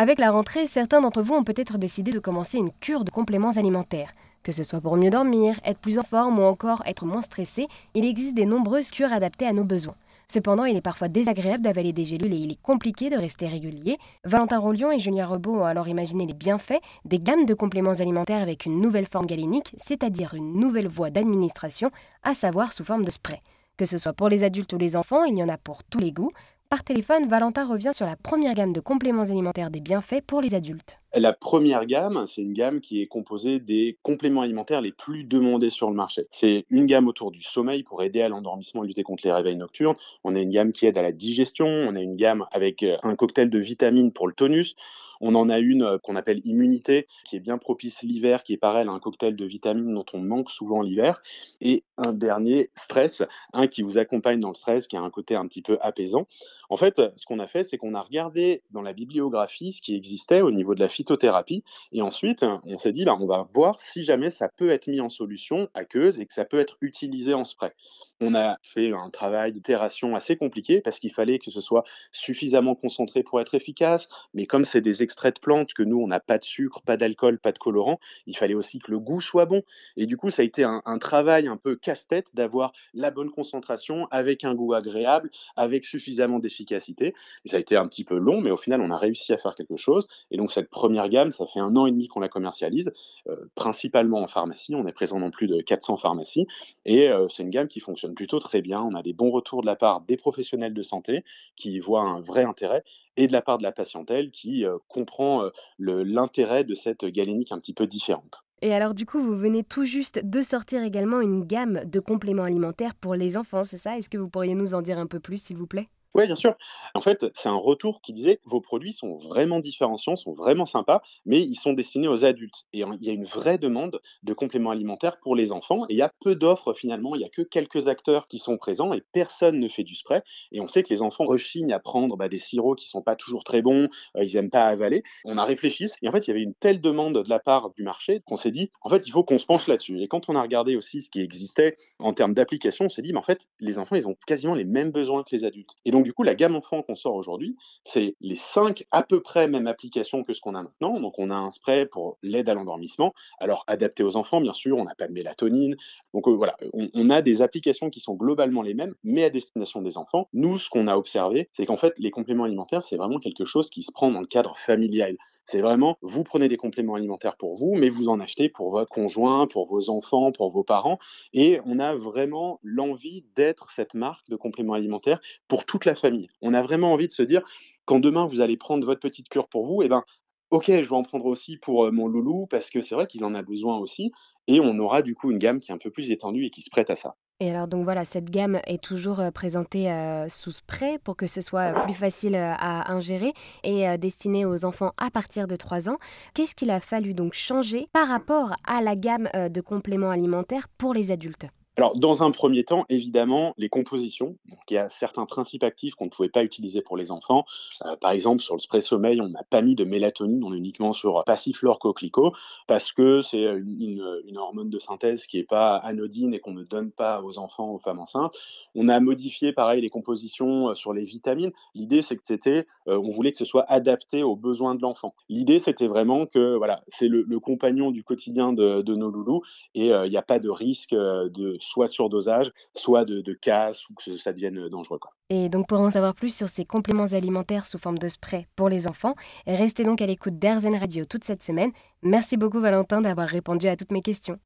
Avec la rentrée, certains d'entre vous ont peut-être décidé de commencer une cure de compléments alimentaires. Que ce soit pour mieux dormir, être plus en forme ou encore être moins stressé, il existe des nombreuses cures adaptées à nos besoins. Cependant, il est parfois désagréable d'avaler des gélules et il est compliqué de rester régulier. Valentin Rollion et Julien Rebaud ont alors imaginé les bienfaits des gammes de compléments alimentaires avec une nouvelle forme galénique, c'est-à-dire une nouvelle voie d'administration, à savoir sous forme de spray. Que ce soit pour les adultes ou les enfants, il y en a pour tous les goûts. Par téléphone, Valentin revient sur la première gamme de compléments alimentaires des bienfaits pour les adultes. La première gamme, c'est une gamme qui est composée des compléments alimentaires les plus demandés sur le marché. C'est une gamme autour du sommeil pour aider à l'endormissement et lutter contre les réveils nocturnes. On a une gamme qui aide à la digestion. On a une gamme avec euh, un cocktail de vitamines pour le tonus. On en a une euh, qu'on appelle immunité, qui est bien propice l'hiver, qui est pareil, un cocktail de vitamines dont on manque souvent l'hiver. Et un dernier, stress, un qui vous accompagne dans le stress, qui a un côté un petit peu apaisant. En fait, ce qu'on a fait, c'est qu'on a regardé dans la bibliographie ce qui existait au niveau de la phytothérapie. Et ensuite, on s'est dit, bah, on va voir si jamais ça peut être mis en solution aqueuse et que ça peut être utilisé en spray. On a fait un travail d'itération assez compliqué parce qu'il fallait que ce soit suffisamment concentré pour être efficace. Mais comme c'est des extraits de plantes, que nous, on n'a pas de sucre, pas d'alcool, pas de colorant, il fallait aussi que le goût soit bon. Et du coup, ça a été un, travail un peu casse-tête d'avoir la bonne concentration avec un goût agréable, avec suffisamment d'efficacité. Et ça a été un petit peu long, mais au final, on a réussi à faire quelque chose. Et donc, cette première gamme, ça fait un an et demi qu'on la commercialise, euh, principalement en pharmacie. On est présent dans plus de 400 pharmacies. Et euh, c'est une gamme qui fonctionne plutôt très bien. On a des bons retours de la part des professionnels de santé qui y voient un vrai intérêt et de la part de la patientèle qui euh, comprend euh, l'intérêt de cette galénique un petit peu différente. Et alors du coup, vous venez tout juste de sortir également une gamme de compléments alimentaires pour les enfants, c'est ça? Est-ce que vous pourriez nous en dire un peu plus, s'il vous plaît? Oui, bien sûr. En fait, c'est un retour qui disait vos produits sont vraiment différenciants, sont vraiment sympas, mais ils sont destinés aux adultes. Et il y a une vraie demande de compléments alimentaires pour les enfants. Et il y a peu d'offres finalement. Il y a que quelques acteurs qui sont présents et personne ne fait du spray. Et on sait que les enfants rechignent à prendre bah, des sirops qui sont pas toujours très bons. Euh, ils aiment pas avaler. On a réfléchi. Et en fait, il y avait une telle demande de la part du marché qu'on s'est dit, en fait, il faut qu'on se penche là-dessus. Et quand on a regardé aussi ce qui existait en termes d'application, on s'est dit, mais en fait, les enfants, ils ont quasiment les mêmes besoins que les adultes. Et donc, du coup, la gamme enfant qu'on sort aujourd'hui, c'est les cinq à peu près mêmes applications que ce qu'on a maintenant. Donc, on a un spray pour l'aide à l'endormissement. Alors, adapté aux enfants, bien sûr, on n'a pas de mélatonine. Donc, euh, voilà, on, on, a des applications qui sont globalement les mêmes, mais à destination des enfants. Nous, ce qu'on a observé, c'est qu'en fait, les compléments alimentaires, c'est vraiment quelque chose qui se prend dans le cadre familial. C'est vraiment, vous prenez des compléments alimentaires pour vous, mais vous en achetez pour votre conjoint, pour vos enfants, pour vos parents. Et on a vraiment l'envie d'être cette marque de compléments alimentaires pour toute la famille. On a vraiment envie de se dire, quand demain vous allez prendre votre petite cure pour vous, eh ben, ok, je vais en prendre aussi pour mon loulou parce que c'est vrai qu'il en a besoin aussi. Et on aura du coup une gamme qui est un peu plus étendue et qui se prête à ça. Et alors donc voilà, cette gamme est toujours présentée sous spray pour que ce soit plus facile à ingérer et destinée aux enfants à partir de 3 ans. Qu'est-ce qu'il a fallu donc changer par rapport à la gamme de compléments alimentaires pour les adultes? Alors, dans un premier temps, évidemment, les compositions. Donc, il y a certains principes actifs qu'on ne pouvait pas utiliser pour les enfants. Euh, par exemple, sur le spray sommeil, on n'a pas mis de mélatonine, on est uniquement sur passiflore coquelicot, parce que c'est une, hormone de synthèse qui n'est pas anodine et qu'on ne donne pas aux enfants, aux femmes enceintes. On a modifié, pareil, les compositions euh, sur les vitamines. L'idée, c'est que c'était, euh, on voulait que ce soit adapté aux besoins de l'enfant. L'idée, c'était vraiment que, voilà, c'est le, compagnon du quotidien de, de nos loulous et il n'y a pas de risque de soit surdosage, soit de, casse ou que ça devienne dangereux. Et donc pour en savoir plus sur ces compléments alimentaires sous forme de spray pour les enfants, restez donc à l'écoute d'Airzen Radio toute cette semaine. Merci beaucoup Valentin d'avoir répondu à toutes mes questions.